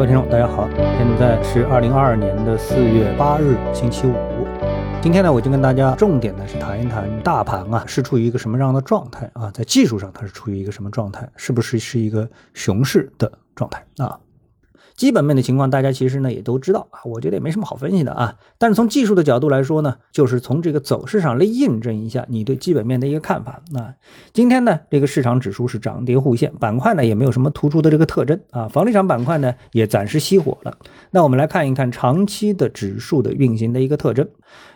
各位听众，大家好，现在是二零二二年的四月八日，星期五。今天呢，我就跟大家重点呢是谈一谈大盘啊，是处于一个什么样的状态啊？在技术上，它是处于一个什么状态？是不是是一个熊市的状态啊？基本面的情况，大家其实呢也都知道啊，我觉得也没什么好分析的啊。但是从技术的角度来说呢，就是从这个走势上来印证一下你对基本面的一个看法。那今天呢，这个市场指数是涨跌互现，板块呢也没有什么突出的这个特征啊。房地产板块呢也暂时熄火了。那我们来看一看长期的指数的运行的一个特征。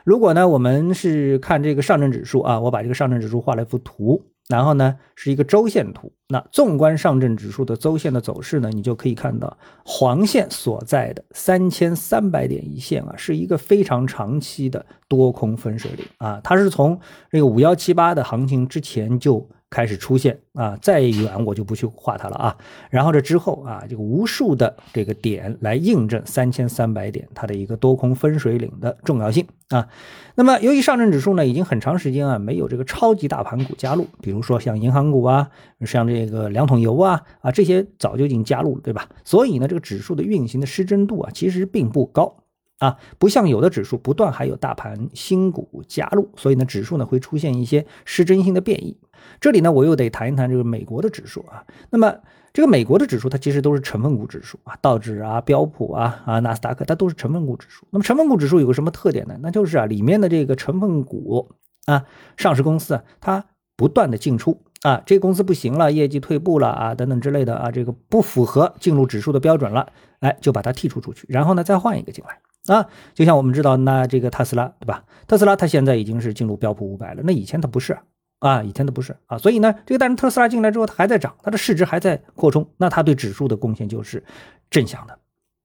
如果呢我们是看这个上证指数啊，我把这个上证指数画了一幅图。然后呢，是一个周线图。那纵观上证指数的周线的走势呢，你就可以看到黄线所在的三千三百点一线啊，是一个非常长期的多空分水岭啊。它是从这个五幺七八的行情之前就。开始出现啊，再远我就不去画它了啊。然后这之后啊，这个无数的这个点来印证三千三百点它的一个多空分水岭的重要性啊。那么由于上证指数呢已经很长时间啊没有这个超级大盘股加入，比如说像银行股啊，像这个两桶油啊啊这些早就已经加入了，对吧？所以呢这个指数的运行的失真度啊其实并不高。啊，不像有的指数不断还有大盘新股加入，所以呢，指数呢会出现一些失真性的变异。这里呢，我又得谈一谈这个美国的指数啊。那么这个美国的指数，它其实都是成分股指数啊，道指啊、标普啊、啊纳斯达克，它都是成分股指数。那么成分股指数有个什么特点呢？那就是啊，里面的这个成分股啊，上市公司啊，它不断的进出啊，这个公司不行了，业绩退步了啊，等等之类的啊，这个不符合进入指数的标准了，哎，就把它剔除出去，然后呢，再换一个进来。啊，就像我们知道，那这个特斯拉，对吧？特斯拉它现在已经是进入标普五百了，那以前它不是啊，以前它不是啊，所以呢，这个但是特斯拉进来之后，它还在涨，它的市值还在扩充，那它对指数的贡献就是正向的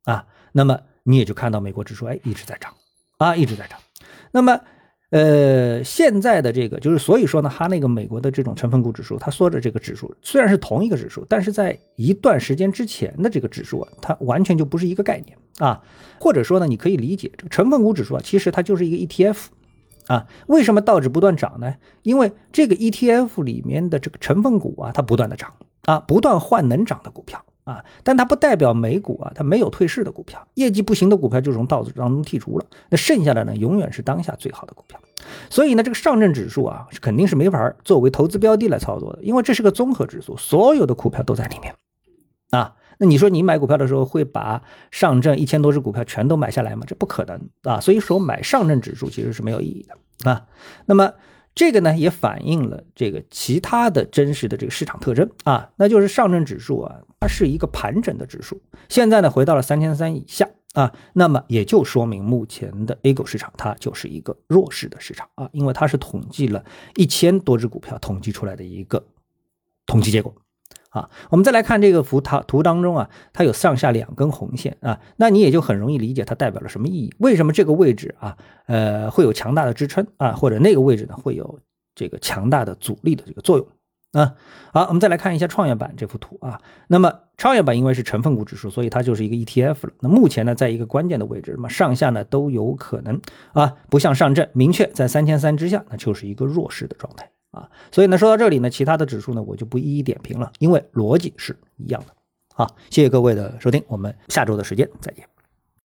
啊。那么你也就看到美国指数哎一直在涨啊，一直在涨。那么。呃，现在的这个就是，所以说呢，它那个美国的这种成分股指数，它说的这个指数虽然是同一个指数，但是在一段时间之前的这个指数啊，它完全就不是一个概念啊。或者说呢，你可以理解这个成分股指数啊，其实它就是一个 ETF 啊。为什么道指不断涨呢？因为这个 ETF 里面的这个成分股啊，它不断的涨啊，不断换能涨的股票。啊，但它不代表美股啊，它没有退市的股票，业绩不行的股票就从道指当中剔除了，那剩下的呢，永远是当下最好的股票。所以呢，这个上证指数啊，肯定是没法作为投资标的来操作的，因为这是个综合指数，所有的股票都在里面。那你说你买股票的时候会把上证一千多只股票全都买下来吗？这不可能啊。所以说买上证指数其实是没有意义的啊。那么。这个呢也反映了这个其他的真实的这个市场特征啊，那就是上证指数啊，它是一个盘整的指数，现在呢回到了三千三以下啊，那么也就说明目前的 A 股市场它就是一个弱势的市场啊，因为它是统计了一千多只股票统计出来的一个统计结果。啊，我们再来看这个幅图图当中啊，它有上下两根红线啊，那你也就很容易理解它代表了什么意义。为什么这个位置啊，呃，会有强大的支撑啊，或者那个位置呢，会有这个强大的阻力的这个作用啊？好，我们再来看一下创业板这幅图啊。那么创业板因为是成分股指数，所以它就是一个 ETF 了。那目前呢，在一个关键的位置，那么上下呢都有可能啊，不像上证明确在三千三之下，那就是一个弱势的状态。啊，所以呢，说到这里呢，其他的指数呢，我就不一一点评了，因为逻辑是一样的。好，谢谢各位的收听，我们下周的时间再见。